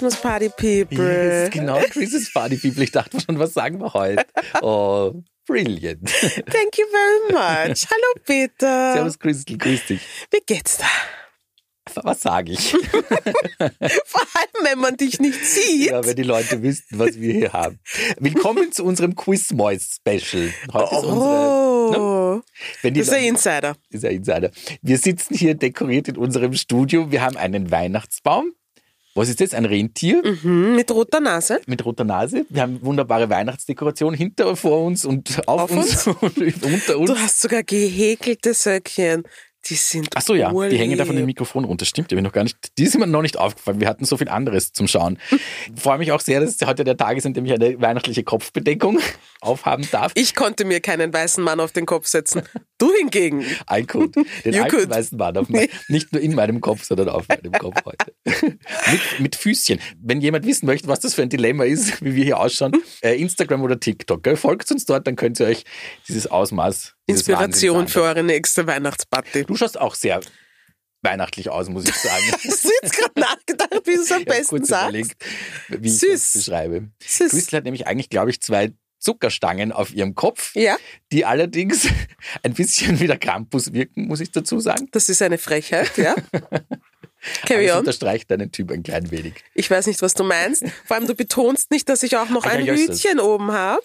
Christmas Party People. Yes, genau, Christmas Party People. Ich dachte schon, was sagen wir heute? Oh, brilliant. Thank you very much. Hallo Peter. Servus Christel, grüß dich. Wie geht's da? Was sage ich? Vor allem, wenn man dich nicht sieht. Ja, wenn die Leute wüssten, was wir hier haben. Willkommen zu unserem Quiz Moist Special. Heute ist unsere, Oh, wenn die das ist ein Insider. ist ein Insider. Wir sitzen hier dekoriert in unserem Studio. Wir haben einen Weihnachtsbaum. Was ist das? Ein Rentier Mhm, mit roter Nase. mit roter Nase. Wir haben wunderbare Weihnachtsdekoration hinter vor uns und auf, Auf uns, und unter uns. Du hast sogar gehäkelte Söckchen. Die sind Ach so, ja, die hängen da von dem urlieb. Mikrofon runter. Stimmt, die noch gar nicht. Die sind mir noch nicht aufgefallen. Wir hatten so viel anderes zum Schauen. Ich freue mich auch sehr, dass heute der Tag ist, an dem ich eine weihnachtliche Kopfbedeckung aufhaben darf. Ich konnte mir keinen weißen Mann auf den Kopf setzen. Du hingegen. I could. Den You alten could. weißen Mann auf mein, nicht nur in meinem Kopf, sondern auf meinem Kopf heute. Mit, mit Füßchen. Wenn jemand wissen möchte, was das für ein Dilemma ist, wie wir hier ausschauen, äh, Instagram oder TikTok, gell? folgt uns dort, dann könnt ihr euch dieses Ausmaß. Dieses Inspiration für eure nächste Weihnachtsparty. Du schaust auch sehr weihnachtlich aus, muss ich sagen. Hast du jetzt gerade nachgedacht, wie du es am Ich besten sagst? wie ich Süß. das beschreibe. Süß. Crystal hat nämlich eigentlich, glaube ich, zwei Zuckerstangen auf ihrem Kopf, Ja, die allerdings ein bisschen wie der Krampus wirken, muss ich dazu sagen. das ist eine Frechheit, ja. Carry es on. unterstreicht deinen Typ ein klein wenig. Ich weiß nicht, was du meinst. Vor allem, du betonst nicht, dass ich auch noch ein das. Hütchen oben habe,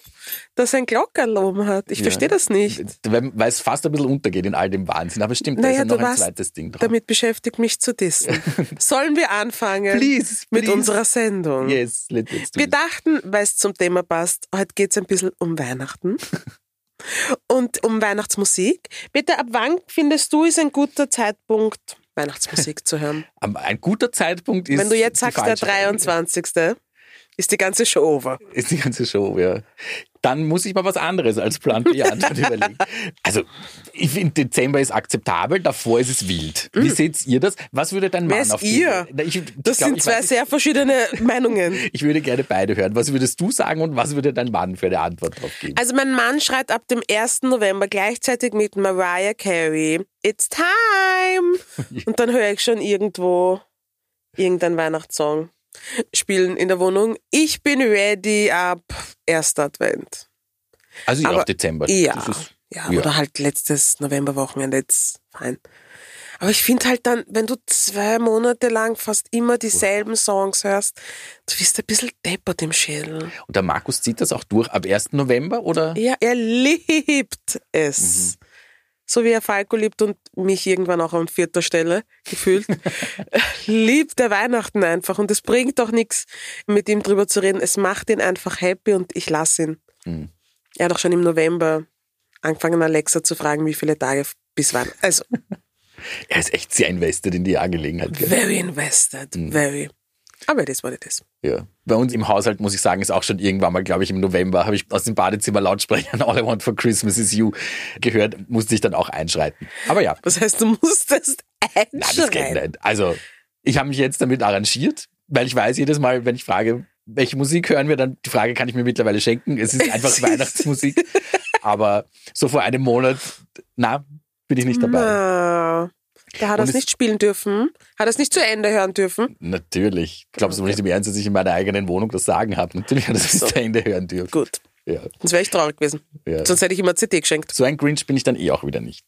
das ein Glockerl oben hat. Ich Ja. verstehe das nicht. Weil es fast ein bisschen untergeht in all dem Wahnsinn. Aber stimmt, da Naja, ist ja noch ein zweites Ding drauf. Damit beschäftigt mich zu dissen. Sollen wir anfangen Please, mit please. unserer Sendung? Yes, let, let's do Wir dachten, weil es zum Thema passt, heute geht es ein bisschen um Weihnachten und um Weihnachtsmusik. Bitte, ab wann findest du, ist ein guter Zeitpunkt, Weihnachtsmusik zu hören? Ein guter Zeitpunkt ist. Wenn du jetzt sagst, der falsche 23. ist die ganze Show over. Ist die ganze Show, ja. Dann muss ich mal was anderes als Plan B Antwort überlegen. Also, ich finde, Dezember ist akzeptabel, davor ist es wild. Wie seht ihr das? Was würde dein Mm. Wer Mann ist auf die- ihr? Na, Ich, Das ich glaub, sind ich zwei weiß sehr verschiedene Meinungen. Ich würde gerne beide hören. Was würdest du sagen und was würde dein Mann für eine Antwort drauf geben? Also mein Mann schreit ab dem 1. November gleichzeitig mit Mariah Carey, It's time! Und dann höre ich schon irgendwo irgendein Weihnachtssong spielen in der Wohnung. Ich bin ready ab 1. Advent. Also ja, aber- auch Dezember. Ja, ist, ja, ja. oder halt letztes Novemberwochenende, jetzt fein. Aber ich finde halt dann, wenn du zwei Monate lang fast immer dieselben Songs hörst, du bist ein bisschen deppert im Schädel. und der Markus zieht das auch durch ab 1. November oder? Ja, er liebt es. So wie er Falco liebt und mich irgendwann auch an vierter Stelle gefühlt. liebt er Weihnachten einfach und es bringt auch nichts, mit ihm drüber zu reden. Es macht ihn einfach happy und ich lasse ihn. Mhm. Er hat auch schon im November angefangen, Alexa zu fragen, wie viele Tage bis wann. Also, Er ist echt sehr invested in die Angelegenheit. gell? very invested, very. Aber what it is. Ja. Bei uns im Haushalt muss ich sagen, ist auch schon irgendwann mal, glaube ich, im November, habe ich aus dem Badezimmer Lautsprechern All I Want for Christmas is You gehört, musste ich dann auch einschreiten. Aber ja, Das heißt, du musstest nein, das geht nicht. Also, ich habe mich jetzt damit arrangiert, weil ich weiß jedes Mal, wenn ich frage, welche Musik hören wir, dann die Frage kann ich mir mittlerweile schenken. Es ist einfach Weihnachtsmusik. Aber so vor einem Monat, na, bin ich nicht dabei. Na, da hat er es nicht spielen dürfen. Hat er es nicht zu Ende hören dürfen. Natürlich. Glaubst du nicht im Ernst, dass ich in meiner eigenen Wohnung das Sagen habe? Natürlich hat er das bis So. zu Ende hören dürfen. Gut. Ja. Sonst wäre ich traurig gewesen. Ja. Sonst hätte ich immer CD geschenkt. So ein Grinch bin ich dann eh auch wieder nicht.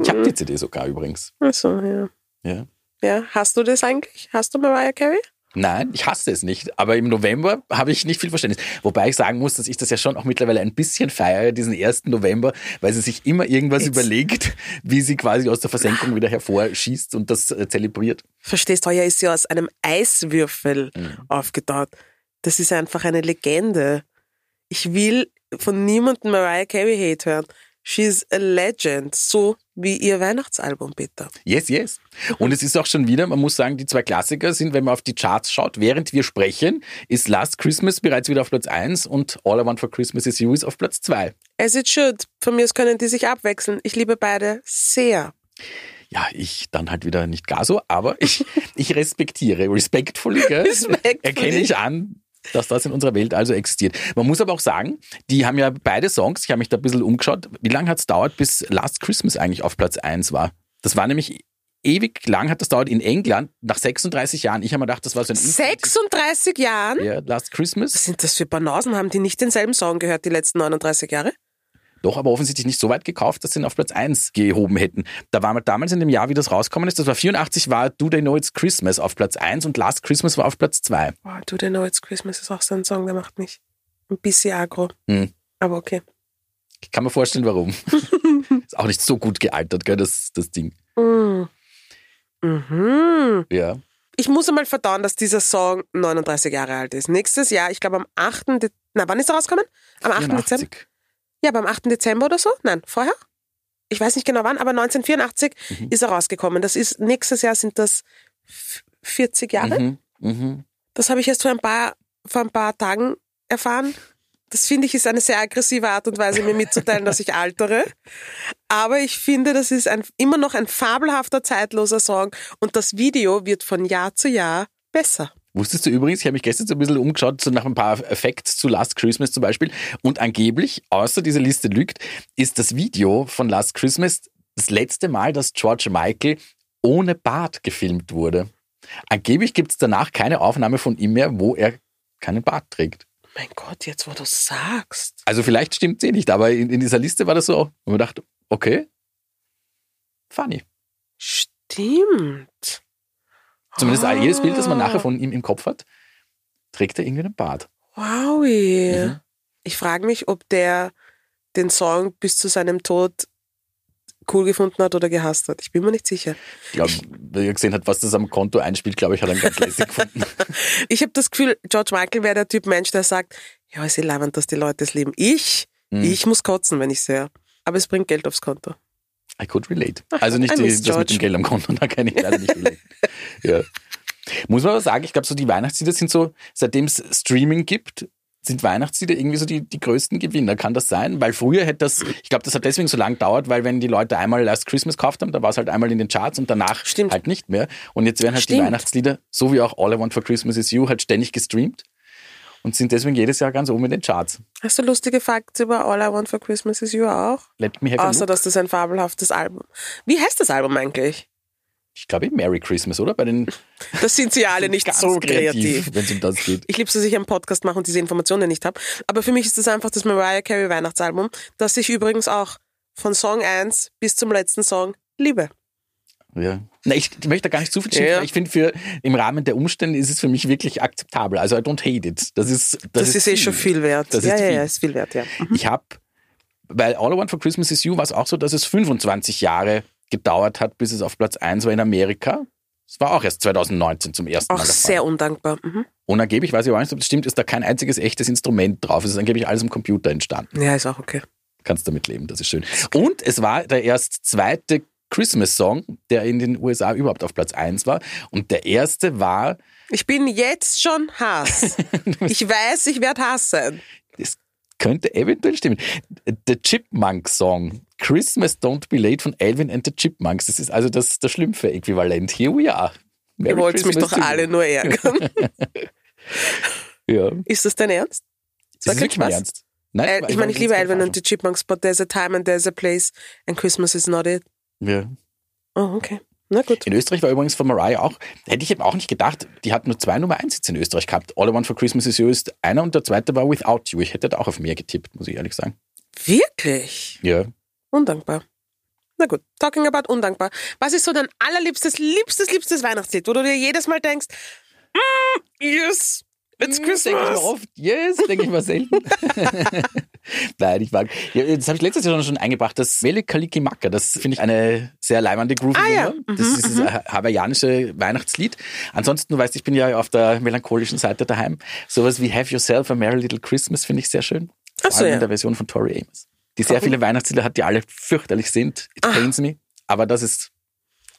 Ich habe die CD sogar übrigens. Achso, ja. Ja. Ja, hast du das eigentlich? Hast du Mariah Carey? Nein, ich hasse es nicht. Aber im November habe ich nicht viel Verständnis. Wobei ich sagen muss, dass ich das ja schon auch mittlerweile ein bisschen feiere, diesen 1. November, weil sie sich immer irgendwas It's- überlegt, wie sie quasi aus der Versenkung wieder hervorschießt und das äh, zelebriert. Verstehst, heuer ist sie aus einem Eiswürfel Mhm. aufgetaut. Das ist einfach eine Legende. Ich will von niemandem Mariah Carey Hate hören. She's a legend. So wie ihr Weihnachtsalbum, Peter. Yes, yes. Und es ist auch schon wieder, man muss sagen, die zwei Klassiker sind, wenn man auf die Charts schaut, während wir sprechen, ist Last Christmas bereits wieder auf Platz 1 und All I Want for Christmas is You ist auf Platz 2. As it should. Von mir aus können die sich abwechseln. Ich liebe beide sehr. Ja, ich dann halt wieder nicht gar so, aber ich, ich respektiere, respectfully, gell? Respectfully. erkenne ich an, dass das in unserer Welt also existiert. Man muss aber auch sagen, die haben ja beide Songs, ich habe mich da ein bisschen umgeschaut, wie lange hat es dauert, bis Last Christmas eigentlich auf Platz 1 war? Das war nämlich ewig lang hat das dauert in England, nach 36 Jahren. Ich habe mir gedacht, das war so ein 36 Jahren? Ja, Last Christmas. Was sind das für Banausen? Haben die nicht denselben Song gehört die letzten 39 Jahre? Doch, aber offensichtlich nicht so weit gekauft, dass sie ihn auf Platz 1 gehoben hätten. Da war mal damals in dem Jahr, wie das rausgekommen ist, das war 84, war Do They Know It's Christmas auf Platz 1 und Last Christmas war auf Platz 2. Oh, Do They Know It's Christmas ist auch so ein Song, der macht mich ein bisschen aggro. Hm. Aber okay. Ich kann mir vorstellen, warum. ist auch nicht so gut gealtert, gell, das, das Ding. Mm. Mhm. Ja. Ich muss einmal verdauen, dass dieser Song 39 Jahre alt ist. Nächstes Jahr, ich glaube am 8. De Na, wann ist er rausgekommen? Am 8. Dezember? 84. Ja, beim 8. Dezember oder so? Nein, vorher? Ich weiß nicht genau wann, aber 1984 Mhm. ist er rausgekommen. Das ist, nächstes Jahr sind das f- 40 Jahre. Mhm. Mhm. Das habe ich erst vor ein paar, vor ein paar Tagen erfahren. Das finde ich ist eine sehr aggressive Art und Weise, mir mitzuteilen, dass ich altere. Aber ich finde, das ist ein, immer noch ein fabelhafter, zeitloser Song und das Video wird von Jahr zu Jahr besser. Wusstest du übrigens, ich habe mich gestern so ein bisschen umgeschaut, so nach ein paar Effekts zu Last Christmas zum Beispiel. Und angeblich, außer diese Liste lügt, ist das Video von Last Christmas das letzte Mal, dass George Michael ohne Bart gefilmt wurde. Angeblich gibt es danach keine Aufnahme von ihm mehr, wo er keinen Bart trägt. Mein Gott, jetzt wo du sagst. Also vielleicht stimmt es eh nicht, aber in, in dieser Liste war das so, und man dachte, okay, funny. Stimmt. Zumindest Ah. jedes Bild, das man nachher von ihm im Kopf hat, trägt er irgendwie einen Bart. Wowi. Mhm. Ich frage mich, ob der den Song bis zu seinem Tod cool gefunden hat oder gehasst hat. Ich bin mir nicht sicher. Ich glaube, wenn er gesehen hat, was das am Konto einspielt, glaube ich, hat er ihn ganz lässig gefunden. Ich habe das Gefühl, George Michael wäre der Typ Mensch, der sagt, ja, ist eh leibend, dass die Leute es lieben. Ich, Mhm. ich muss kotzen, wenn ich sehe. Aber es bringt Geld aufs Konto. I could relate. Also nicht die, das mit dem Geld am Konto, da kann ich leider nicht relate. ja. Muss man aber sagen, ich glaube, so die Weihnachtslieder sind so, seitdem es Streaming gibt, sind Weihnachtslieder irgendwie so die, die größten Gewinner. Kann das sein? Weil früher hätte das, ich glaube, das hat deswegen so lang gedauert, weil wenn die Leute einmal Last Christmas gekauft haben, da war es halt einmal in den Charts und danach Stimmt. halt nicht mehr. Und jetzt werden halt die Stimmt. Weihnachtslieder, so wie auch All I Want for Christmas is You, halt ständig gestreamt und sind deswegen jedes Jahr ganz oben in den Charts. Hast du lustige Facts über All I Want for Christmas is You auch? Let me have Außer, dass das ein fabelhaftes Album. Wie heißt das Album eigentlich? Ich glaube, Merry Christmas, oder? Bei den Das sind sie alle nicht so kreativ. wenn es um das geht. Ich liebe es, dass ich einen Podcast mache und diese Informationen nicht habe. Aber für mich ist das einfach das Mariah Carey Weihnachtsalbum, das ich übrigens auch von Song 1 bis zum letzten Song liebe. Ja. Na, ich möchte da gar nicht zu viel schimpfen. Ja. Ich finde, für im Rahmen der Umstände ist es für mich wirklich akzeptabel. Also I don't hate it. Das ist, das, Das, ist, eh schon viel wert. Das ja, ist ja, viel. ja, ist viel wert, ja. Ich habe, weil All I Want for Christmas is You war es auch so, dass es 25 Jahre gedauert hat, bis es auf Platz 1 war in Amerika. Es war auch erst 2019 zum ersten Auch Mal Fall. sehr undankbar. Mhm. Und angeblich, weiß ich auch nicht, ob das stimmt, ist da kein einziges echtes Instrument drauf. Es ist angeblich alles am Computer entstanden. Ja, ist auch okay. Kannst damit leben, das ist schön. Und es war der erst zweite Christmas-Song, der in den USA überhaupt auf Platz 1 war. Und der erste war, Ich bin jetzt schon Hass. ich weiß, ich werde Hass sein. das könnte eventuell stimmen, The Chipmunk Song. Christmas Don't Be Late von Alvin and the Chipmunks. Das ist also das, das Schlümpfe-Äquivalent. Here we are. Merry Ihr wollt mich Christmas doch alle nur ärgern. Ja. ist das dein Ernst? Das Sag ist wirklich mein. Ernst. Nein, Äh, ich meine, ich liebe Alvin and the Chipmunks, but there's a time and there's a place and Christmas is not it. Ja. Oh, okay. Na gut. In Österreich war übrigens von Mariah auch, hätte ich eben auch nicht gedacht, die hat nur zwei Nummer 1 Hits in Österreich gehabt. All I Want for Christmas is You ist einer und der zweite war Without You. Ich hätte da auch auf mehr getippt, muss ich ehrlich sagen. Wirklich? Ja. Undankbar. Na gut, talking about undankbar. Was ist so dein allerliebstes, liebstes, liebstes Weihnachtslied, wo du dir jedes Mal denkst, mm, yes, it's Denke ich mir Christmas. oft. Yes, denke ich mal selten. Nein, ich mag. Ja, das habe ich letztes Jahr schon eingebracht, das Mele Kaliki Maka. Das finde ich eine sehr leibende groovy Ah, ja. Nummer. Das ist dieses hawaiianische Weihnachtslied. Ansonsten, du weißt, ich bin ja auf der melancholischen Seite daheim. Sowas wie Have Yourself a Merry Little Christmas finde ich sehr schön. Vor Ach so, allem ja. in der Version von Tori Amos. Die sehr viele Weihnachtslieder hat, die alle fürchterlich sind. It Ah. pains me. Aber das ist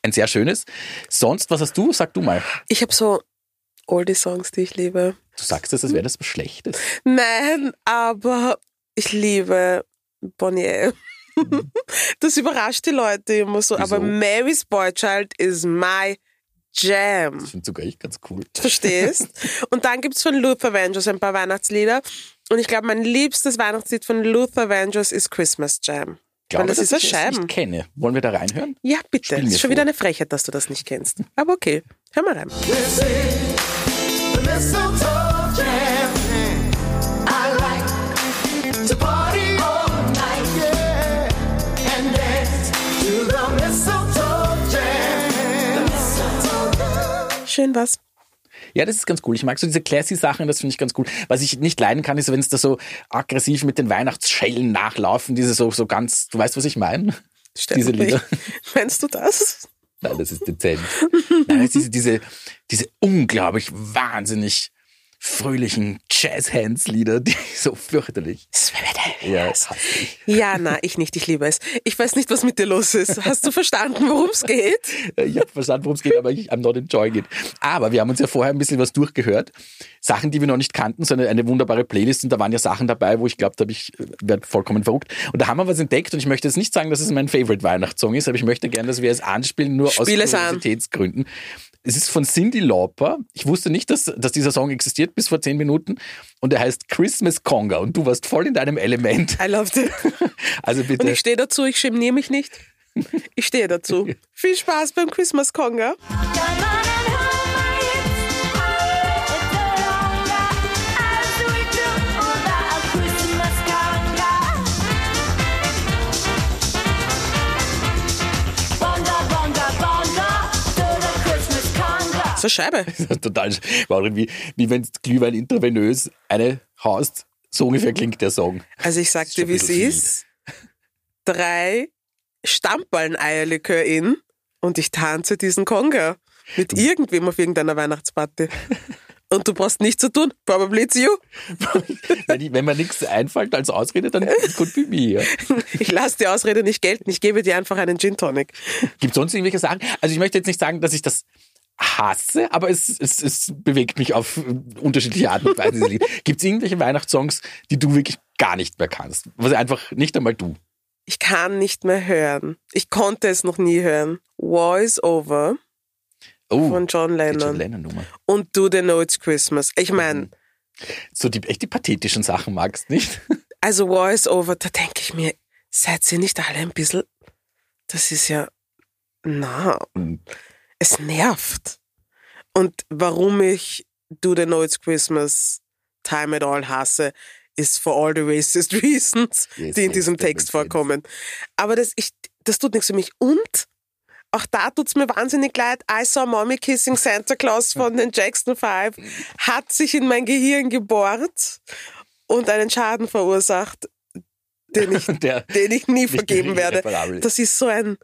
ein sehr schönes. Sonst, was hast du? Sag du mal. Ich habe so Oldie-Songs, die ich liebe. Du sagst es, als wäre das was Schlechtes. Nein, aber ich liebe Bonnie M. Das überrascht die Leute immer so. Wieso? Aber Mary's Boy Child is my jam. Das finde sogar ich ganz cool. Verstehst? Und dann gibt's von Luther Vandross ein paar Weihnachtslieder. Und ich glaube, mein liebstes Weihnachtslied von Luther Vandross ist Christmas Jam. glaube, das ist ich es Scheiben. nicht kenne. Wollen wir da reinhören? Ja, bitte. Mir ist schon vor. wieder eine Frechheit, dass du das nicht kennst. Aber okay, hör mal rein. Schön was. Ja, das ist ganz cool. Ich mag so diese classy Sachen, das finde ich ganz cool. Was ich nicht leiden kann, ist, wenn es da so aggressiv mit den Weihnachtsschellen nachlaufen, diese so, so ganz, du weißt, was ich meine? Stell Diese Lieder. Meinst du das? Nein, das ist dezent. Nein, das ist diese, diese, diese unglaublich wahnsinnig fröhlichen Jazz-Hands-Lieder, die so fürchterlich. Ja. Ja, na, ich nicht, ich liebe es. Ich weiß nicht, was mit dir los ist. Hast du verstanden, worum es geht? Ich habe verstanden, worum es geht, aber ich I'm not enjoying it. Aber wir haben uns ja vorher ein bisschen was durchgehört. Sachen, die wir noch nicht kannten, sondern eine wunderbare Playlist. Und da waren ja Sachen dabei, wo ich glaube, da habe ich werd vollkommen verrückt. Und da haben wir was entdeckt. Und ich möchte jetzt nicht sagen, dass es mein Favorite Weihnachtssong ist, aber ich möchte gerne, dass wir es anspielen, nur Spiel aus. Kuriositätsgründen. Es ist von Cindy Lauper. Ich wusste nicht, dass, dass dieser Song existiert bis vor zehn Minuten. Und er heißt Christmas Conga. Und du warst voll in deinem Element. I loved it. Also Und bitte. ich stehe dazu, ich geniere mich nicht. Ich stehe dazu. Viel Spaß beim Christmas Conga. So Scheibe. Total, war irgendwie, wie wenn Glühwein intravenös eine haust. So ungefähr klingt der Song. Also ich sag ist dir, wie es ist. Drei Stammball-Eierlikör in und ich tanze diesen Conga mit irgendwem auf irgendeiner Weihnachtsparty. Und du brauchst nichts zu tun. Probably it's you. wenn, wenn mir nichts einfällt als Ausrede, dann could be me. Ich lasse die Ausrede nicht gelten. Ich gebe dir einfach einen Gin Tonic. Gibt es sonst irgendwelche Sachen? Also ich möchte jetzt nicht sagen, dass ich das hasse, aber es, es, es bewegt mich auf unterschiedliche Arten und Weisen. Gibt es irgendwelche Weihnachtssongs, die du wirklich gar nicht mehr kannst? Was einfach nicht einmal du. Ich kann nicht mehr hören. Ich konnte es noch nie hören. Is over Oh, von John Lennon. John Lennon Nummer. Und Do They Know It's Christmas. Ich meine, So die echt die pathetischen Sachen magst, nicht? also is over, da denke ich mir, seid ihr nicht alle ein bisschen, das ist ja, na, Mhm. Es nervt. Und warum ich Do They Know It's Christmas, Time It All hasse, ist for all the racist reasons, Yes, die in yes, diesem Text sense. vorkommen. Aber das, ich, das tut nichts für mich. Und auch da tut's mir wahnsinnig leid. I Saw Mommy Kissing Santa Claus von den Jackson 5 hat sich in mein Gehirn gebohrt und einen Schaden verursacht, den ich, Der, den ich nie vergeben werde. Das ist so ein,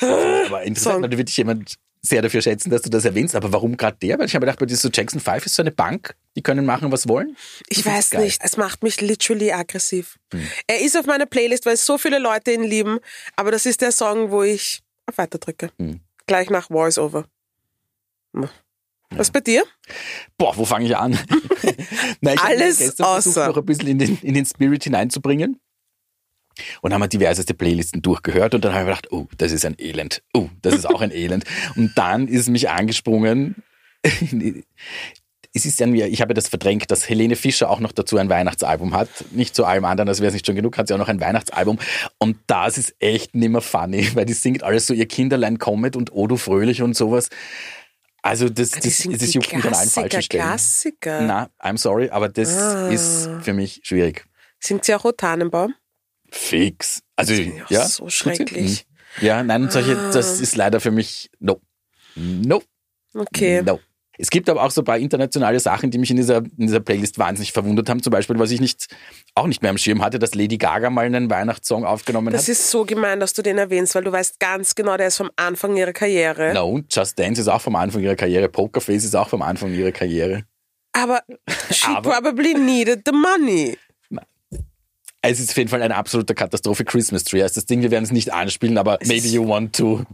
aber interessant, Song. da wird dich jemand sehr dafür schätzen, dass du das erwähnst. Aber warum gerade der? Weil ich habe gedacht, bei dieser Jackson 5 ist so eine Bank, die können machen, was wollen. ich weiß geil. nicht, es macht mich literally aggressiv. Er ist auf meiner Playlist, weil so viele Leute ihn lieben, aber das ist der Song, wo ich auf Weiter drücke. Hm. Gleich nach Voice Over. Was bei dir? Boah, wo fange ich an? Nein, ich Alles versucht, außer- noch ein bisschen in den, in den Spirit hineinzubringen. Und haben wir diverseste Playlisten durchgehört und dann habe ich gedacht, oh, das ist ein Elend. Oh, das ist auch ein Elend. Und dann ist mich angesprungen, es ist ja mir, ich habe das verdrängt, dass Helene Fischer auch noch dazu ein Weihnachtsalbum hat. Nicht zu allem anderen, als wäre es nicht schon genug, hat sie auch noch ein Weihnachtsalbum. Und das ist echt nimmer funny, weil die singt alles so ihr Kinderlein kommet und Odo fröhlich und sowas. Also das, Die das, das die juckt mich an allen falschen Klassiker, Stellen. Klassiker. Na, I'm sorry, aber das Ah. ist für mich schwierig. Singt sie auch O Tannenbaum? Fix. Also, ja ja. so sie. schrecklich. Mhm. Ja, nein, solche, Ah. das ist leider für mich no. No. Okay. No. Es gibt aber auch so ein paar internationale Sachen, die mich in dieser, in dieser Playlist wahnsinnig verwundert haben. Zum Beispiel, was ich nicht, auch nicht mehr am Schirm hatte, dass Lady Gaga mal einen Weihnachtssong aufgenommen Das hat. ist so gemein, dass du den erwähnst, weil du weißt ganz genau, der ist vom Anfang ihrer Karriere. No, und Just Dance ist auch vom Anfang ihrer Karriere. Pokerface ist auch vom Anfang ihrer Karriere. Aber she Aber- probably needed the money. Es ist auf jeden Fall eine absolute Katastrophe. Christmas Tree heißt das Ding. Wir werden es nicht anspielen, aber maybe you want to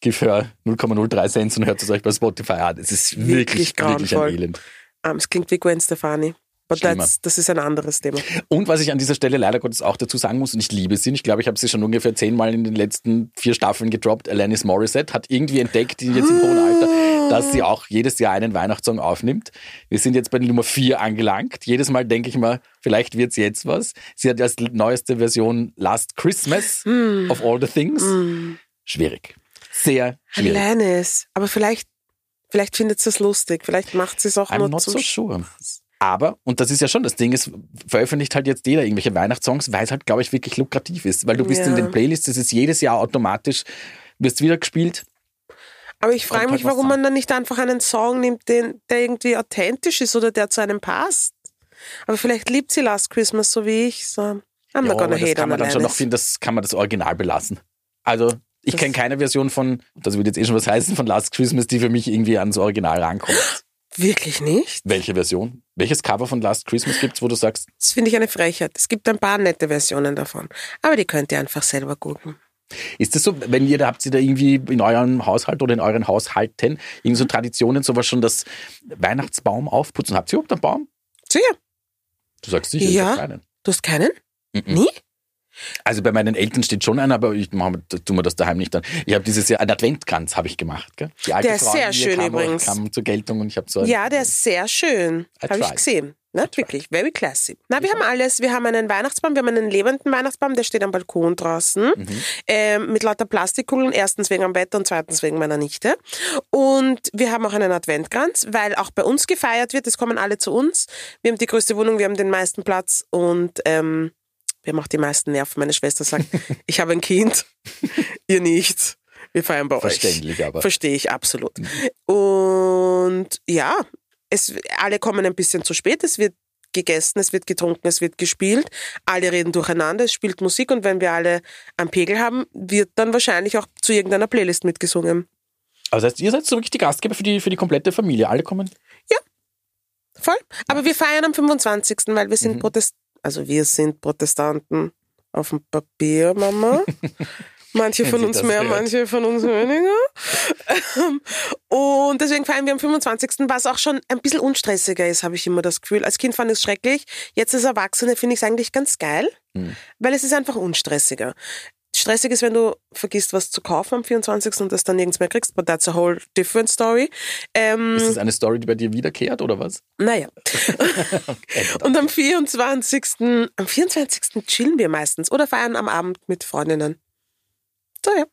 give her 0,03 Cent und hört es euch bei Spotify an. Es ist wirklich, Wirklich wirklich, ein. Elend. Um, es klingt wie Gwen Stefani. Aber Schlimmer. das, ist ein anderes Thema. Und was ich an dieser Stelle leider Gottes auch dazu sagen muss, und ich liebe sie, ich glaube, ich habe sie schon ungefähr zehnmal in den letzten vier Staffeln gedroppt, Alanis Morissette hat irgendwie entdeckt, die jetzt im hohen Alter, dass sie auch jedes Jahr einen Weihnachtssong aufnimmt. Wir sind jetzt bei der Nummer vier angelangt. Jedes Mal denke ich mal, vielleicht wird's jetzt was. Sie hat als neueste Version Last Christmas of All the Things. Schwierig. Sehr schwierig. Alanis. Aber vielleicht, vielleicht findet sie es lustig. Vielleicht macht sie es auch I'm nur not so sure. Aber, und das ist ja schon das Ding, es veröffentlicht halt jetzt jeder irgendwelche Weihnachtssongs, weil es halt, glaube ich, wirklich lukrativ ist. Weil du bist Ja. in den Playlists, das ist jedes Jahr automatisch, wirst wieder gespielt. Aber ich frage mich, halt warum an. man dann nicht einfach einen Song nimmt, den, der irgendwie authentisch ist oder der zu einem passt. Aber vielleicht liebt sie Last Christmas so wie ich. So, I'm Ja, not gonna das hate kann on man dann schon noch finden, das kann man das Original belassen. Also, ich Das- kenne keine Version von, das würde jetzt eh schon was heißen, von Last Christmas, die für mich irgendwie ans Original rankommt. Wirklich nicht? Welche Version? Welches Cover von Last Christmas gibt's, wo du sagst, Das finde ich eine Frechheit. Es gibt ein paar nette Versionen davon. Aber die könnt ihr einfach selber googeln. Ist das so, wenn ihr da habt ihr da irgendwie in eurem Haushalt oder in euren Haushalten irgendwie so Traditionen, sowas schon das Weihnachtsbaum aufputzen? Habt ihr überhaupt einen Baum? Sicher. Du sagst sicher, Ja. ich keinen. Du hast keinen? Mhm. Nie? Also bei meinen Eltern steht schon einer, aber ich mache tu mir das daheim nicht an. Ich habe dieses Jahr einen Adventkranz habe ich gemacht. Gell? Die alte Der ist Frau sehr schön kam, übrigens. kam zur Geltung und ich habe so einen- Ja, der ist sehr schön. Habe ich gesehen. Ne? Wirklich, very classy. Na, wir haben alles. Wir haben einen Weihnachtsbaum, wir haben einen lebenden Weihnachtsbaum, der steht am Balkon draußen. Mhm. Ähm, mit lauter Plastikkugeln, erstens wegen am Wetter und zweitens wegen meiner Nichte. Und wir haben auch einen Adventkranz, weil auch bei uns gefeiert wird. Es kommen alle zu uns. Wir haben die größte Wohnung, wir haben den meisten Platz und ähm, haben auch die meisten Nerven. Meine Schwester sagt, ich habe ein Kind, ihr nicht. Wir feiern bei euch. Verständlich aber. Verstehe ich absolut. Und ja, es, alle kommen ein bisschen zu spät. Es wird gegessen, es wird getrunken, es wird gespielt. Alle reden durcheinander, es spielt Musik und wenn wir alle am Pegel haben, wird dann wahrscheinlich auch zu irgendeiner Playlist mitgesungen. Also heißt, ihr seid so wirklich die Gastgeber für die, für die komplette Familie. Alle kommen. Voll. Aber wir feiern am 25., weil wir Mhm. sind Protest, also wir sind Protestanten auf dem Papier, Mama. Manche von uns mehr, hört. manche von uns weniger. Ähm, Und deswegen feiern wir am 25., was auch schon ein bisschen unstressiger ist, habe ich immer das Gefühl. Als Kind fand ich es schrecklich. Jetzt als Erwachsene finde ich es eigentlich ganz geil, Hm. weil es ist einfach unstressiger. Stressig ist, wenn du vergisst, was zu kaufen am 24. und das dann nirgends mehr kriegst, but that's a whole different story. Ähm, Ist das eine Story, die bei dir wiederkehrt oder was? naja. Und am 24. Am 24. chillen wir meistens oder feiern am Abend mit Freundinnen. So ja,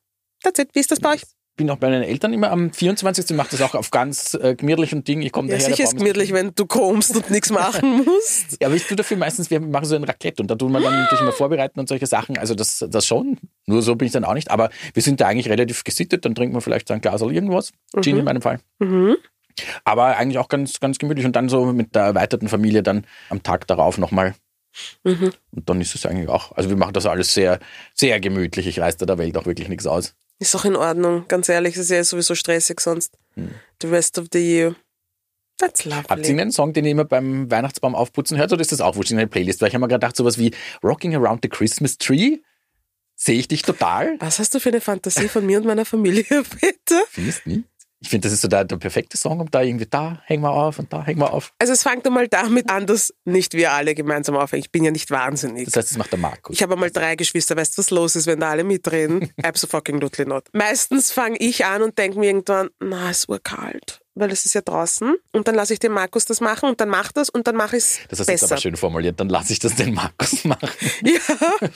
that's it. Wie ist das bei euch? Bin auch bei meinen Eltern immer am 24. Ich mache das auch auf ganz äh, gemütlichen Ding. Ich komme Ja, daher. sicher ist gemütlich, wenn du kommst und nichts machen musst. Ja, aber ich tue dafür meistens, wir machen so ein Raclette und da tun wir dann natürlich immer vorbereiten und solche Sachen. Also das, das schon. Nur so bin ich dann auch nicht. Aber wir sind da eigentlich relativ gesittet. Dann trinken wir vielleicht so ein Glas oder irgendwas. Gin in meinem Fall. Mhm. Aber eigentlich auch ganz, ganz gemütlich. Und dann so mit der erweiterten Familie dann am Tag darauf nochmal. Mhm. Und dann ist es eigentlich auch. Also wir machen das alles sehr, sehr gemütlich. Ich reiß da der Welt auch wirklich nichts aus. Ist auch in Ordnung, ganz ehrlich. Es ist ja sowieso stressig sonst. The rest of the year. That's Habt ihr lovely. einen Song, den ihr immer beim Weihnachtsbaum aufputzen hört, oder ist das auch wurscht in der Playlist? Weil ich habe mir gerade gedacht, sowas wie Rocking Around the Christmas Tree, sehe ich dich total. Was hast du für eine Fantasie von mir und meiner Familie, bitte? Findest nicht? Ich finde, das ist so der, der perfekte Song, um da irgendwie, da hängen wir auf und da hängen wir auf. Also es fängt einmal damit an, dass nicht wir alle gemeinsam aufhängen. Ich bin ja nicht wahnsinnig. Das heißt, das macht der Markus. Ich habe einmal drei Geschwister. Weißt du, was los ist, wenn da alle mitreden? Absolutely not. Meistens fange ich an und denke mir irgendwann, na, es ist urkalt. Weil es ist ja draußen. Und dann lasse ich den Markus das machen und dann macht das und dann mache ich es das hast du jetzt aber schön formuliert. Dann lasse ich das den Markus machen. Ja,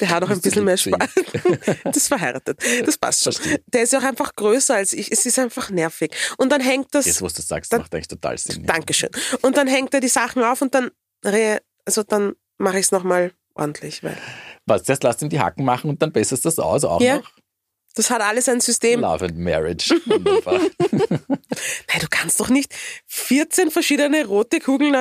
der hat auch ein bisschen mehr. Spaß. Das ist verheiratet. Das passt schon. Verstehe. Der ist ja auch einfach größer als ich. Es ist einfach nervig. Und dann hängt das. Jetzt, wo du sagst, Dann- macht eigentlich total Sinn. Dankeschön. Und dann hängt er die Sachen auf und dann, also dann mache ich es nochmal ordentlich. Weil Was, zuerst lass ihn die Haken machen und dann besserst das aus auch Ja. noch. Das hat alles ein System. Love and Marriage. Wunderbar. Nein, du kannst doch nicht 14 verschiedene rote Kugeln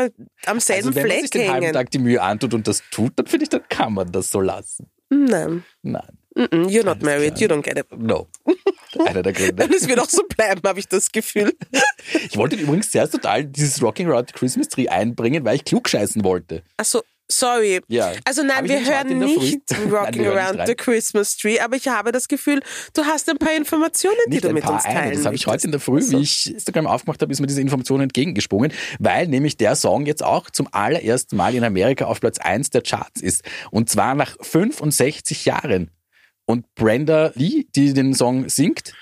am- selben also wenn man sich den halben. Tag die Mühe antut und das tut, dann finde ich, dann kann man das so lassen. Nein. Nein, Mm-mm, You're not Alles married, klar. you don't get it. no. Einer der Gründe. Und es wird auch so bleiben, habe ich das Gefühl. Ich wollte übrigens zuerst total dieses Rocking Around the Christmas Tree einbringen, weil ich klugscheißen wollte. Achso, Sorry. Ja. Also nein, wir hören nicht Nein, Rocking nicht Around the Christmas Tree, aber ich habe das Gefühl, du hast ein paar Informationen, die Nicht du ein mit uns teilen eine. Das habe ich heute in der Früh, möchtest. wie ich Instagram aufgemacht habe, ist mir diese Information entgegengesprungen, weil nämlich der Song jetzt auch zum allerersten Mal in Amerika auf Platz 1 der Charts ist. Und zwar nach 65 Jahren. Und Brenda Lee, die den Song singt,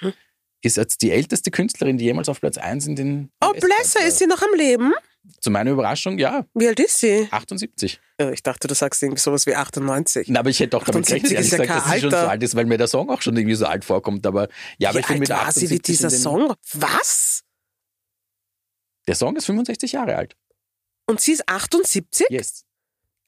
ist jetzt die älteste Künstlerin, die jemals auf Platz 1 in den Oh, US-Charts bless her, war. ist sie noch am Leben? Zu meiner Überraschung, ja, Wie alt ist sie? 78. Ja, Ich dachte, du sagst irgendwie sowas wie 98. Na, aber ich hätte auch damit 78 gerechnet, ehrlich ist ja gesagt, dass sie schon so alt ist, weil mir der Song auch schon irgendwie so alt vorkommt. Aber ja, aber wie ich bin mit war sie wie 78 dieser Song? Was? Der Song ist 65 Jahre alt. Und sie ist 78? Yes.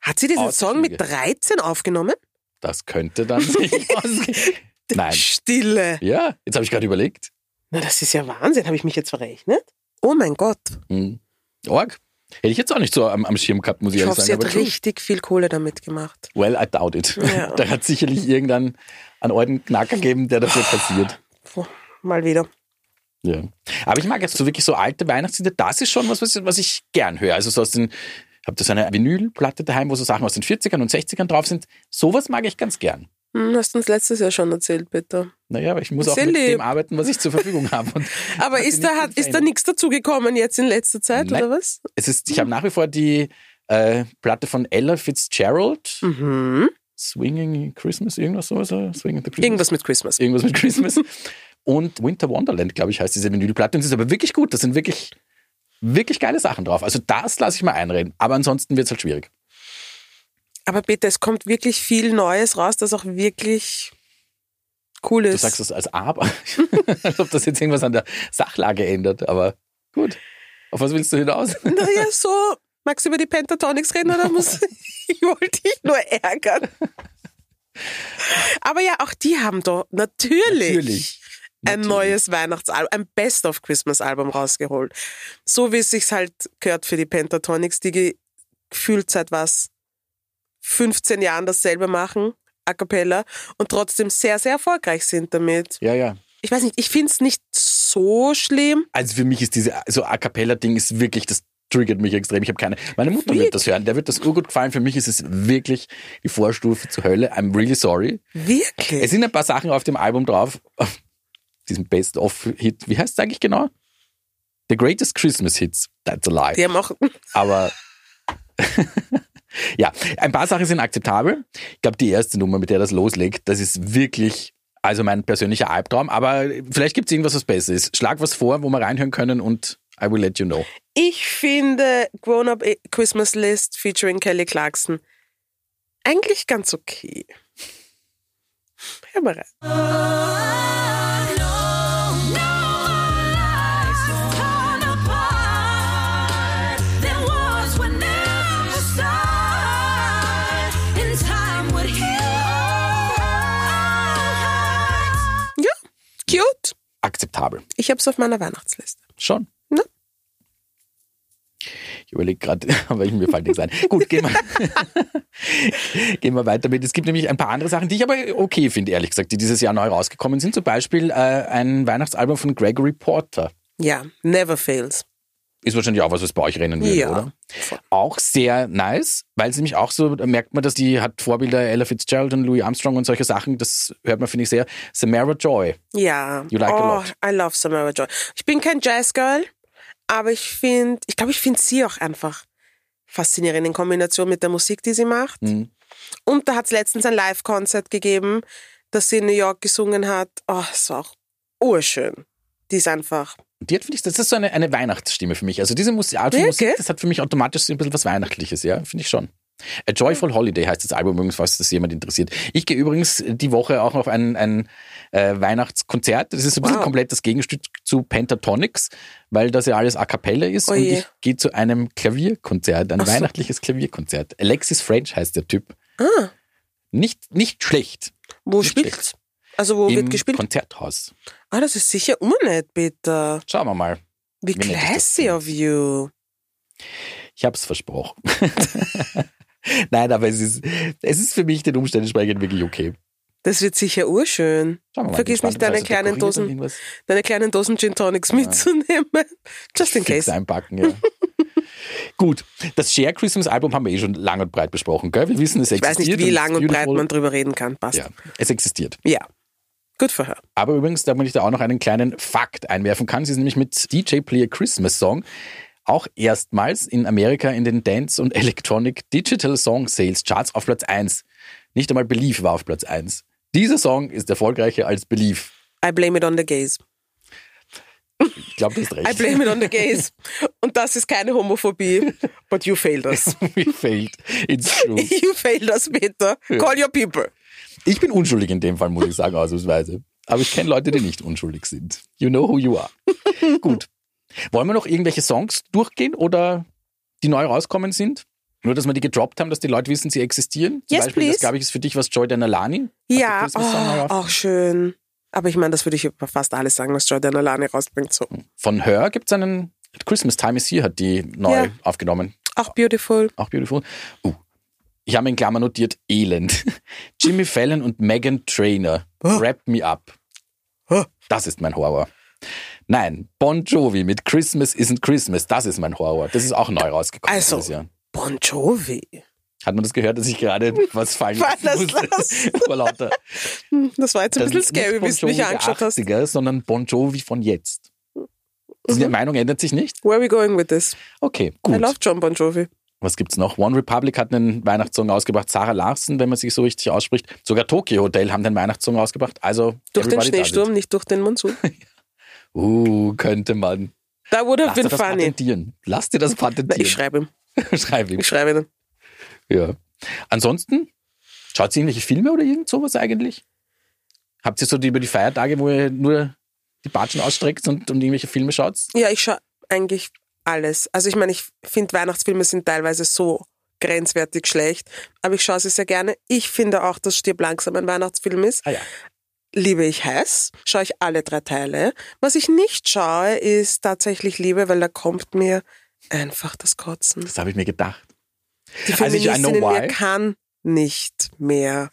Hat sie diesen. Song mit 13 aufgenommen? Das könnte dann ausgehen. Nein. Stille. Ja, jetzt habe ich gerade überlegt. Na, das ist ja Wahnsinn. Habe ich mich jetzt verrechnet? Oh mein Gott. Hm. Org. Hätte ich jetzt auch nicht so am, am Schirm gehabt, muss ich Ich ehrlich hoffe, sie sagen. hat Aber true. richtig viel Kohle damit gemacht. well, I doubt it. Ja. da hat sicherlich irgendeinen einen alten Knacker gegeben, der dafür kassiert. Puh, Mal wieder. Ja. Aber ich mag jetzt so wirklich so alte Weihnachtslieder. Das ist schon was, was ich, was ich gern höre. Also so aus den, ich habe da so eine Vinylplatte daheim, wo so Sachen aus den 40ern und 60ern drauf sind. Sowas mag ich ganz gern. Hm, hast du uns letztes Jahr schon erzählt, bitte. Naja, aber ich muss auch mit lieb. dem arbeiten, was ich zur Verfügung habe. Aber ist da, hat, ist da nichts dazugekommen jetzt in letzter Zeit, Nein. oder was? Es ist, ich habe nach wie vor die äh, Platte von Ella Fitzgerald, Mhm. Swinging Christmas, irgendwas sowas? Swinging the Christmas. Irgendwas mit Christmas. Irgendwas mit Christmas. Und Winter Wonderland, glaube ich, heißt diese Vinylplatte. Und sie ist aber wirklich gut. Da sind wirklich, wirklich geile Sachen drauf. Also das lasse ich mal einreden. Aber ansonsten wird es halt schwierig. Aber bitte, es kommt wirklich viel Neues raus, das auch wirklich cool Du ist. sagst das als Aber. als ob das jetzt irgendwas an der Sachlage ändert. Aber gut. Auf was willst du hinaus? naja, so. Magst du über die Pentatonics reden oder muss ich wollte dich nur ärgern? Aber ja, auch die haben doch natürlich, Natürlich. ein Natürlich. neues Weihnachtsalbum, ein Best of Christmas Album rausgeholt. So wie es sich halt gehört für die Pentatonics, die gefühlt seit was 15 Jahren dasselbe machen, a cappella, und trotzdem sehr, sehr erfolgreich sind damit. Ja, ja. Ich weiß nicht, ich finde es nicht so schlimm. Also für mich ist diese so A Cappella-Ding ist wirklich, das triggert mich extrem. Ich habe keine. Meine Mutter Wirklich? wird das hören, der wird das urgut gefallen. Für mich ist es wirklich die Vorstufe zur Hölle. I'm really sorry. Wirklich? Es sind ein paar Sachen auf dem Album drauf, auf diesem Best-of-Hit. Wie heißt es eigentlich genau? The Greatest Christmas Hits. That's a lie. die haben auch, Aber ja, ein paar Sachen sind akzeptabel. Ich glaube, die erste Nummer, mit der das loslegt, das ist wirklich also mein persönlicher Albtraum. Aber vielleicht gibt es irgendwas, was besser ist. Schlag was vor, wo wir reinhören können und I will let you know. ich finde Grown Up Christmas List featuring Kelly Clarkson eigentlich ganz okay. Hör mal rein. Cute. Akzeptabel. Ich habe es auf meiner Weihnachtsliste. Schon. Ne? Ich überlege gerade, aber ich, mir fällt nichts ein. Gut, gehen wir, gehen wir weiter mit. Es gibt nämlich ein paar andere Sachen, die ich aber okay finde, ehrlich gesagt, die dieses Jahr neu rausgekommen sind. Zum Beispiel äh, ein Weihnachtsalbum von Gregory Porter. Ja, never fails. Ist wahrscheinlich auch was, was bei euch rennen würde, Ja. oder? Auch sehr nice, weil es nämlich auch so, merkt man, dass die hat Vorbilder Ella Fitzgerald und Louis Armstrong und solche Sachen, das hört man, finde ich, sehr. Samara Joy. Ja. You like oh, a lot. I love Samara Joy. Ich bin kein Jazzgirl, aber ich finde, ich glaube, ich finde sie auch einfach faszinierend in Kombination mit der Musik, die sie macht. Mhm. Und da hat es letztens ein Live-Konzert gegeben, das sie in New York gesungen hat. Oh, es war auch urschön. Die ist einfach. Die hat, finde ich, das ist so eine, eine Weihnachtsstimme für mich. Also diese Mus Art von? Musik, das hat für mich automatisch so ein bisschen was Weihnachtliches, ja, finde ich schon. A Joyful Holiday heißt das Album übrigens, falls das jemand interessiert. Ich gehe übrigens die Woche auch noch ein, ein äh, Weihnachtskonzert. Das ist so ein bisschen Wow. komplett das Gegenstück zu Pentatonics, weil das ja alles a cappella ist. Oh und ich gehe zu einem Klavierkonzert, ein Ach so. weihnachtliches Klavierkonzert. Alexis French heißt der Typ. Ah, Nicht, nicht schlecht. wo Nicht spielt? schlecht. Also wo Im wird gespielt? Konzerthaus. Ah, das ist sicher unnett, bitte. Schauen wir mal. Wie Wie classy of you. Ich habe es versprochen. Nein, aber es ist, es ist für mich den Umständen entsprechend wirklich okay. Das wird sicher urschön. Schauen wir mal. Vergiss nicht, deine kleinen Dosen, deine kleinen Dosen Gin Tonics mitzunehmen. Just in fix case. einpacken, ja. Gut, das Share Christmas Album haben wir eh schon lang und breit besprochen, gell? Wir wissen, es Ich weiß existiert. nicht, wie lang und breit man drüber reden kann. Passt. Ja, es existiert. Ja. Good for her. Aber übrigens, damit ich da auch noch einen kleinen Fakt einwerfen kann, sie ist nämlich mit DJ Play a Christmas Song auch erstmals in Amerika in den Dance- und Electronic Digital Song Sales Charts auf Platz 1. Nicht einmal Believe war auf Platz 1. Dieser Song ist erfolgreicher als Believe. I blame it on the gays. Ich glaube, du hast I recht. blame it on the gays. Und das ist keine Homophobie. But you failed us. We failed. It's true. You failed us, Peter. Call your people. Ich bin unschuldig in dem Fall, muss ich sagen, ausnahmsweise. Aber ich kenne Leute, die nicht unschuldig sind. You know who you are. Gut. Wollen wir noch irgendwelche Songs durchgehen oder die neu rauskommen sind? Nur, dass wir die gedroppt haben, dass die Leute wissen, sie existieren. Zum Yes, Beispiel, das please. glaube ich, ist für dich was Joy Alani. Hat Ja, oh, auch schön. Aber ich meine, das würde ich über fast alles sagen, was Jordan Alani rausbringt. So. Von Her gibt es einen Christmas Time is Here, hat die neu Ja. aufgenommen. Auch beautiful. Auch beautiful. Uh, ich habe in Klammer notiert Elend. Jimmy Fallon und Megan Trainer. Wrap Me Up. Oh. Das ist mein Horror. Nein, Bon Jovi mit Christmas isn't Christmas. Das ist mein Horror. Das ist auch neu rausgekommen Also. dieses Jahr. Bon Jovi. Hat man das gehört, dass ich gerade was fallen Fallen musste? lassen. Vor lauter. Das war jetzt ein Das bisschen scary, Bon wie du mich angeschaut der hast. 80er, sondern Bon Jovi von jetzt. Also Mhm. Die Meinung ändert sich nicht? Where are we going with this? Okay, I gut. love John Bon Jovi. Was gibt's noch? One Republic hat einen Weihnachtssong ausgebracht. Sarah Larsen, wenn man sich so richtig ausspricht. Sogar Tokyo Hotel haben den Weihnachtssong ausgebracht. Also Durch den everybody does it. Schneesturm, nicht durch den Monsun. Uh, könnte man. That would have Lass been funny. patentieren. Lass dir das Na, patentieren. ich schreibe ihm. Schreib ihm. Ich schreibe ihm. Ja. Ansonsten, schaut ihr irgendwelche Filme oder irgend sowas eigentlich? Habt ihr so die, über die Feiertage, wo ihr nur die Batschen ausstreckt und, und irgendwelche Filme schaut? Ja, ich schaue eigentlich alles. Also ich meine, ich finde Weihnachtsfilme sind teilweise so grenzwertig schlecht, aber ich schaue sie sehr gerne. Ich finde auch, dass Stirb langsam ein Weihnachtsfilm ist. Ah ja. Liebe ich heiß, schaue ich alle drei Teile. Was ich nicht schaue, ist tatsächlich Liebe, weil da kommt mir einfach das Kotzen. Das habe ich mir gedacht. Die Also ich- Feministin in mir kann nicht mehr.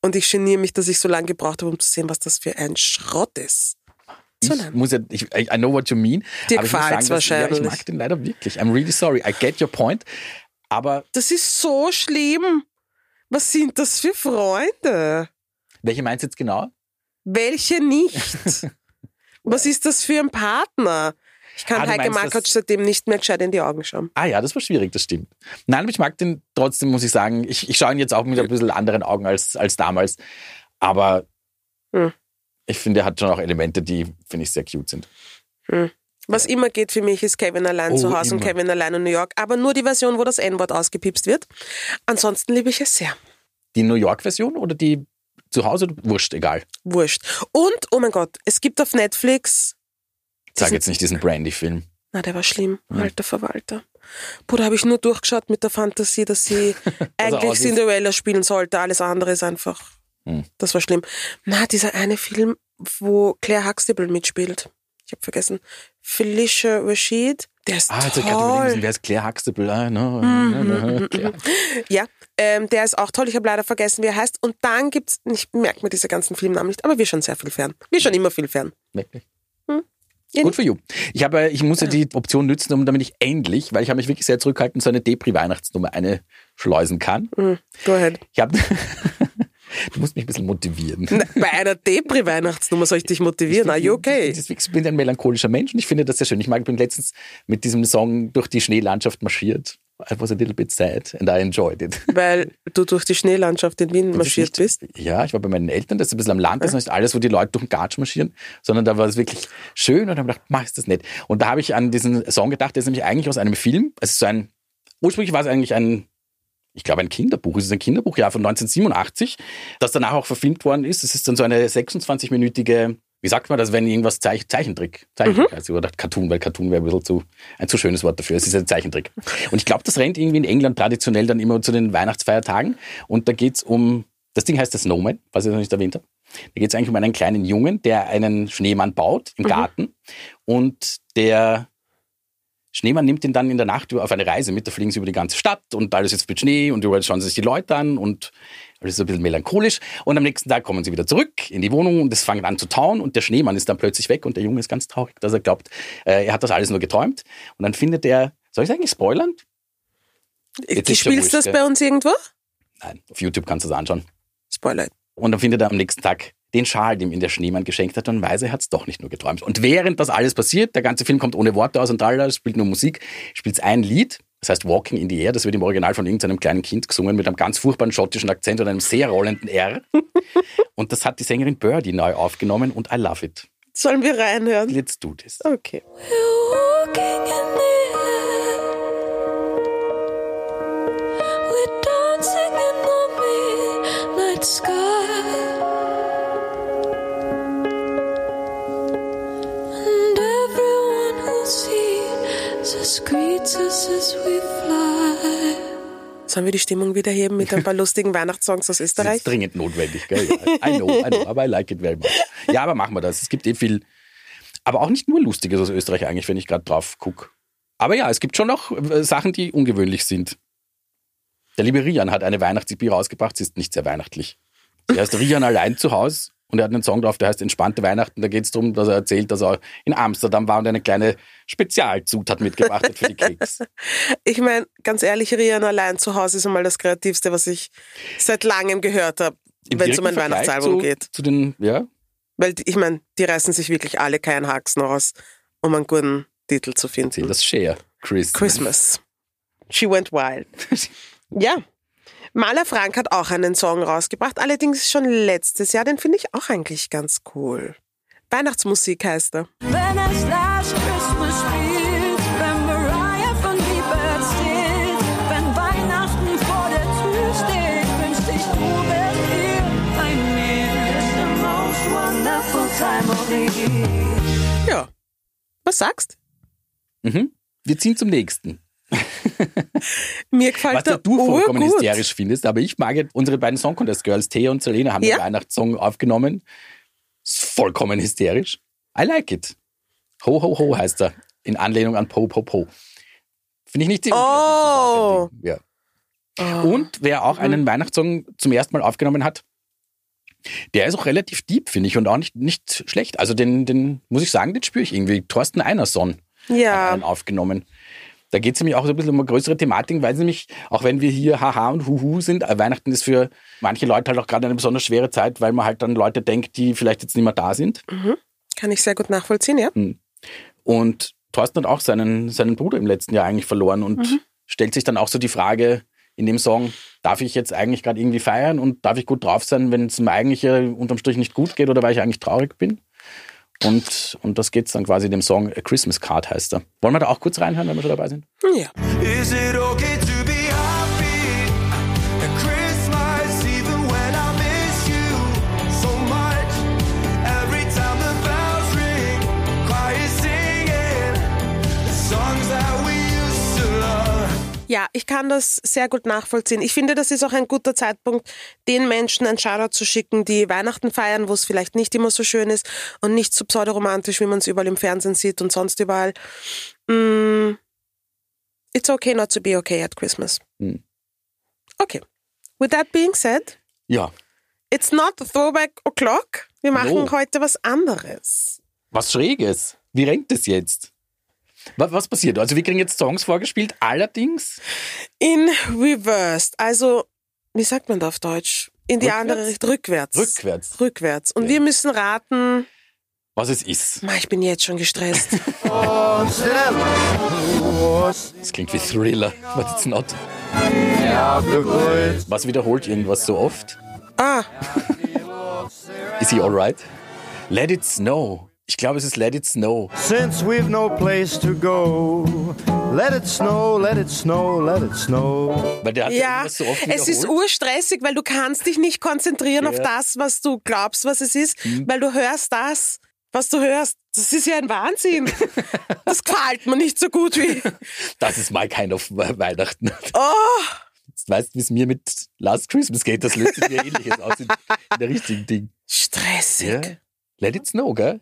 Und ich geniere mich, dass ich so lange gebraucht habe, um zu sehen, was das für ein Schrott ist. Ich muss ja, ich, I know what you mean. Dir aber ich muss sagen, dass- Ja, ich mag den leider wirklich. I'm really sorry. I get your point. Aber Das ist so schlimm. Was sind das für Freunde? welche meinst du jetzt genau? Welche nicht? Was ist das für ein Partner? Ich kann Ah, Heike dass- seitdem nicht mehr gescheit in die Augen schauen. Ah ja, das war schwierig, das stimmt. Nein, aber ich mag den trotzdem, muss ich sagen. Ich, ich schaue ihn jetzt auch mit ein bisschen anderen Augen als, als damals. Aber Hm. Ich finde, er hat schon auch Elemente, die, finde ich, sehr cute sind. Was immer geht für mich, ist Kevin allein Oh, zu Hause und immer. Kevin allein in New York. Aber nur die Version, wo das N-Wort ausgepipst wird. Ansonsten liebe ich es sehr. Die New York-Version oder die zu Hause? Wurscht, egal. Wurscht. Und, oh mein Gott, es gibt auf Netflix. Sag jetzt nicht diesen Brandy-Film. Na, der war schlimm, Hm. alter Verwalter. Bruder, habe ich nur durchgeschaut mit der Fantasie, dass sie eigentlich aussieht. Cinderella spielen sollte. Alles andere ist einfach. Hm. Das war schlimm. Na, dieser eine Film, wo Claire Huxtable mitspielt. Ich habe vergessen. Felicia Rashid. Der ist Ah, gerade überlegen toll. wer ist Claire Huxtable? Ah, no, no, no, Claire. Ja, ähm, der ist auch toll. Ich habe leider vergessen, wie er heißt. Und dann gibt's, ich merke mir diese ganzen Filmnamen nicht, aber wir schon sehr viel fern. Wir schon immer viel fern. Wirklich. Ja, Gut für you. Ich, habe, ich muss ja die Option nützen, um damit ich endlich, weil ich habe mich wirklich sehr zurückhaltend, so eine Depri-Weihnachtsnummer eine schleusen kann. Mhm. Go ahead. Ich habe. du musst mich ein bisschen motivieren. Bei einer Depri-Weihnachtsnummer soll ich dich motivieren. Are you okay? Ich, ich bin ein melancholischer Mensch und ich finde das sehr schön. Ich mag, bin letztens mit diesem Song durch die Schneelandschaft marschiert. I was a little bit sad and I enjoyed it. Weil du durch die Schneelandschaft in Wien marschiert nicht, bist. Ja, ich war bei meinen Eltern, das ist ein bisschen am Land, das ist nicht alles, wo die Leute durch den Gatsch marschieren, sondern da war es wirklich schön und habe gedacht, mach ist das nett. Und da habe ich an diesen Song gedacht, der ist nämlich eigentlich aus einem Film, es ist so ein, ursprünglich war es eigentlich ein, ich glaube ein Kinderbuch, es ist ein Kinderbuch, ja, von 1987, das danach auch verfilmt worden ist. Es ist dann so eine 26-minütige, wie sagt man das, wenn irgendwas Zeich Zeichentrick, Zeichentrick, also oder Cartoon, weil Cartoon wäre ein bisschen zu, ein zu schönes Wort dafür. Es ist ein Zeichentrick. Und ich glaube, das rennt irgendwie in England traditionell dann immer zu den Weihnachtsfeiertagen. Und da geht's um, das Ding heißt der Snowman, was ich noch nicht erwähnt habe. Da geht es eigentlich um einen kleinen Jungen, der einen Schneemann baut im Garten. Und der Schneemann nimmt ihn dann in der Nacht auf eine Reise mit. Da fliegen sie über die ganze Stadt und alles ist mit Schnee und überall schauen sie sich die Leute an und alles ist ein bisschen melancholisch. Und am nächsten Tag kommen sie wieder zurück in die Wohnung und es fängt an zu tauen und der Schneemann ist dann plötzlich weg und der Junge ist ganz traurig, dass er glaubt, äh, er hat das alles nur geträumt. Und dann findet er Soll ich eigentlich spoilern? Jetzt ist schon Spielst du das bei uns irgendwo? Nein, auf YouTube kannst du es anschauen. Spoiler. Und dann findet er am nächsten Tag den Schal, dem ihm der Schneemann geschenkt hat und weiß, er hat es doch nicht nur geträumt. Und während das alles passiert, der ganze Film kommt ohne Worte aus und tralala, spielt nur Musik, spielt ein Lied, das heißt Walking in the Air, das wird im Original von irgendeinem kleinen Kind gesungen mit einem ganz furchtbaren schottischen Akzent und einem sehr rollenden R. und das hat die Sängerin Birdie neu aufgenommen und I love it. Sollen wir reinhören? Let's do this. Okay. Walking in the air, we're dancing in the midnight sky, Sollen wir die Stimmung wieder heben mit ein paar lustigen Weihnachtssongs aus Das ist Österreich? dringend notwendig, gell? Ja, I know, I know, aber I like it very much. Ja, aber machen wir das. Es gibt eh viel, aber auch nicht nur Lustiges aus Österreich eigentlich, wenn ich gerade drauf gucke. Aber ja, es gibt schon noch äh, Sachen, die ungewöhnlich sind. Der liebe Rian hat eine Weihnachts-EP rausgebracht, sie ist nicht sehr weihnachtlich. Der heißt Rian allein zu Hause und er hat einen Song drauf, der heißt Entspannte Weihnachten. Da geht es darum, dass er erzählt, dass er in Amsterdam war und eine kleine Spezialzutat mitgebracht hat für die Keks. Ich meine, ganz ehrlich, Rian allein zu Hause ist einmal das Kreativste, was ich seit langem gehört habe, wenn es um ein Vergleich Weihnachtsalbum zu, geht. Zu den, ja, Weil ich meine, die reißen sich wirklich alle keinen Haxen raus, um einen guten Titel zu finden. das Share. Chris. Christmas. She went wild. ja. Maler Frank hat auch einen Song rausgebracht, allerdings schon letztes Jahr, den finde ich auch eigentlich ganz cool. Weihnachtsmusik heißt er. Wenn es Last Christmas spielt, wenn Mariah von Liebert singt, wenn Weihnachten vor der Tür steht, wünscht ich, du wärst hier bei mir. It's the most wonderful time of the year. Ja. Was sagst? Mhm. Wir ziehen zum nächsten. Mir gefällt Was der du vollkommen urgut. hysterisch findest, aber ich mag unsere beiden Song Contest Girls, Thea und Selena, haben Ja. den Weihnachtssong aufgenommen. Ist vollkommen hysterisch. I like it. Ho, ho, ho heißt er. In Anlehnung an Po, Po, Po. Finde ich nicht die Oh. ja. Und wer auch Mhm. einen Weihnachtssong zum ersten Mal aufgenommen hat, der ist auch relativ deep, finde ich, und auch nicht, nicht schlecht. Also den, den muss ich sagen, den spüre ich irgendwie. Thorsten Einerson hat Ja. einen aufgenommen. Da geht es nämlich auch so ein bisschen um eine größere Thematik, weil es nämlich, auch wenn wir hier Haha und Huhu sind, äh, Weihnachten ist für manche Leute halt auch gerade eine besonders schwere Zeit, weil man halt dann Leute denkt, die vielleicht jetzt nicht mehr da sind. Kann ich sehr gut nachvollziehen, ja. Und Thorsten hat auch seinen, seinen Bruder im letzten Jahr eigentlich verloren und stellt sich dann auch so die Frage in dem Song, darf ich jetzt eigentlich gerade irgendwie feiern und darf ich gut drauf sein, wenn es mir eigentlich unterm Strich nicht gut geht oder weil ich eigentlich traurig bin? Und, und das geht's dann quasi dem Song A Christmas Card heißt er. Wollen wir da auch kurz reinhören, wenn wir schon dabei sind? Ja. Is it okay Ja, ich kann das sehr gut nachvollziehen. Ich finde, das ist auch ein guter Zeitpunkt, den Menschen ein Shoutout zu schicken, die Weihnachten feiern, wo es vielleicht nicht immer so schön ist und nicht so pseudoromantisch, wie man es überall im Fernsehen sieht und sonst überall. Mm, it's okay not to be okay at Christmas. Hm. Okay. With that being said, Ja, it's not the throwback o'clock. Wir machen No. heute was anderes. was Schräges. Wie rennt es jetzt? Was, passiert? Also wir kriegen jetzt Songs vorgespielt, allerdings In reversed, also wie sagt man da auf Deutsch? In die Rückwärts? andere Richtung, rückwärts. rückwärts, Rückwärts. Und wir müssen raten. was es ist. Ma, ich bin jetzt schon gestresst. Das klingt wie Thriller, but it's not. Was wiederholt irgendwas so oft? ah, Is he alright? Let it snow. Ich glaube, es ist Let it snow. Since we've no place to go, let it snow, let it snow, let it snow. Weil der hat ja, ja, so oft es ist urstressig, weil du kannst dich nicht konzentrieren auf das, was du glaubst, was es ist, Mhm. weil du hörst das, was du hörst. Das ist ja ein Wahnsinn. Das gefällt mir nicht so gut wie. Das ist my kind of Weihnachten. Oh, Jetzt weißt du, wie es mir mit Last Christmas geht. Das löst sich mir ähnliches aus in, in der richtigen Ding. stressig. Ja. Let it snow, gell?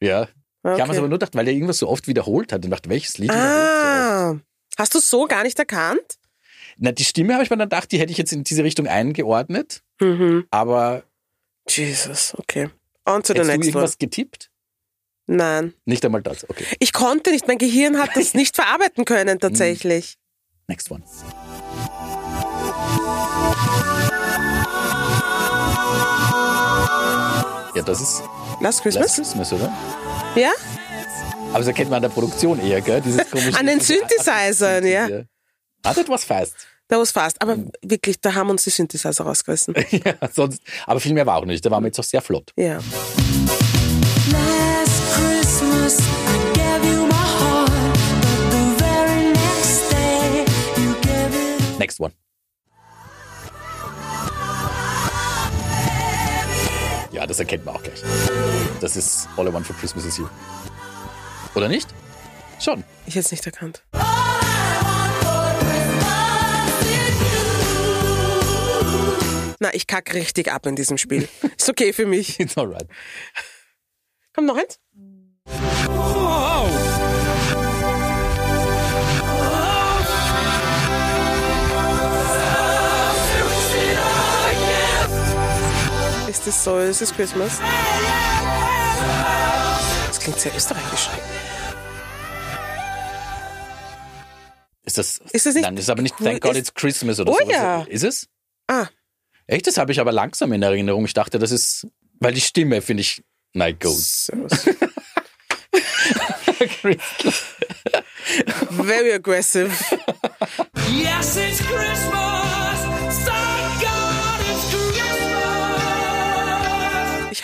Ja. Ich habe Okay. mir aber nur gedacht, weil er irgendwas so oft wiederholt hat und dachte, welches Lied wiederholt so? Ah, hast du so gar nicht erkannt? Na, die Stimme habe ich mir dann gedacht, die hätte ich jetzt in diese Richtung eingeordnet. Mhm. Aber Jesus, okay. On to the hättest du next one. irgendwas getippt? Nein. Nicht einmal das. Okay. Ich konnte nicht, mein Gehirn hat das nicht verarbeiten können tatsächlich. Next one. Das ist Last Last Christmas? Christmas, oder? Ja? Aber das erkennt man an der Produktion eher, gell? Dieses komische, An den Synthesizern, ja. Ah, das was fast. Da was fast. Aber wirklich, da haben uns die Synthesizer rausgerissen. ja, sonst, aber viel mehr war auch nicht. Da waren wir jetzt auch sehr flott. Ja. Last Christmas I gave you my heart, but the very next day you gave it Next one. Ja, das erkennt man auch gleich. Das ist All I Want for Christmas is You. Oder nicht? Schon. Ich hätte es nicht erkannt. Na, ich kack richtig ab in diesem Spiel. Ist okay für mich. It's alright. Komm, noch eins. Ist das so? Ist es Christmas? Das klingt sehr österreichisch. Ist das, Ist das nicht Nein, das ist aber nicht? Thank God Ist- It's Christmas oder Oh sowas. ja. Ist es? Ah, Echt? Das habe ich aber langsam in Erinnerung. Ich dachte, das ist, weil die Stimme finde ich, Night Goes. servus. Very aggressive. Yes, it's Christmas. Thank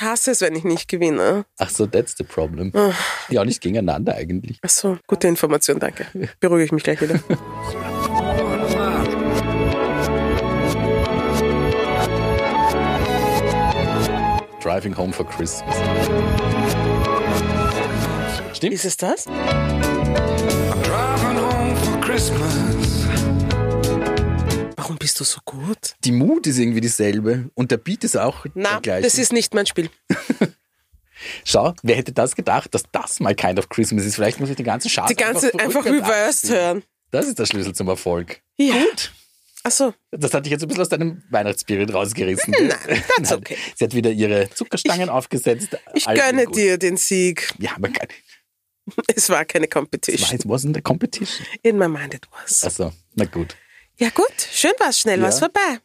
Ich hasse es, wenn ich nicht gewinne. Ach so, that's the problem. Ah. Ja, nicht gegeneinander eigentlich. Ach so, gute Information, danke. Beruhige ich mich gleich wieder. Driving Home for Christmas. Stimmt? Ist es das? Driving home for Christmas. Warum bist du so gut? Die Mut ist irgendwie dieselbe und der Beat ist auch Na, der gleiche. das ist nicht mein Spiel. Schau, wer hätte das gedacht, dass das mal Kind of Christmas ist? Vielleicht muss ich die ganze Chart Die ganze einfach rückwärts reversed hören. Das ist der Schlüssel zum Erfolg. Ja. Gut. Ach so. Das hatte ich jetzt ein bisschen aus deinem Weihnachtsspirit rausgerissen. Nein, that's Nein, okay. Sie hat wieder ihre Zuckerstangen aufgesetzt. Ich Alles gönne gut. dir den Sieg. Ja, aber kein, Es war keine it Competition. wasn't a competition. In my mind it was. Also, na gut. Ja gut, schön war's, schnell Ja. war's vorbei.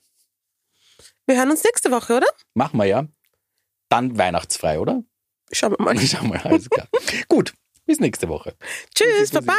Wir hören uns nächste Woche, oder? Machen wir ja. Dann weihnachtsfrei, oder? Schauen wir mal. Schau mal, alles klar. gut, bis nächste Woche. Tschüss, Baba.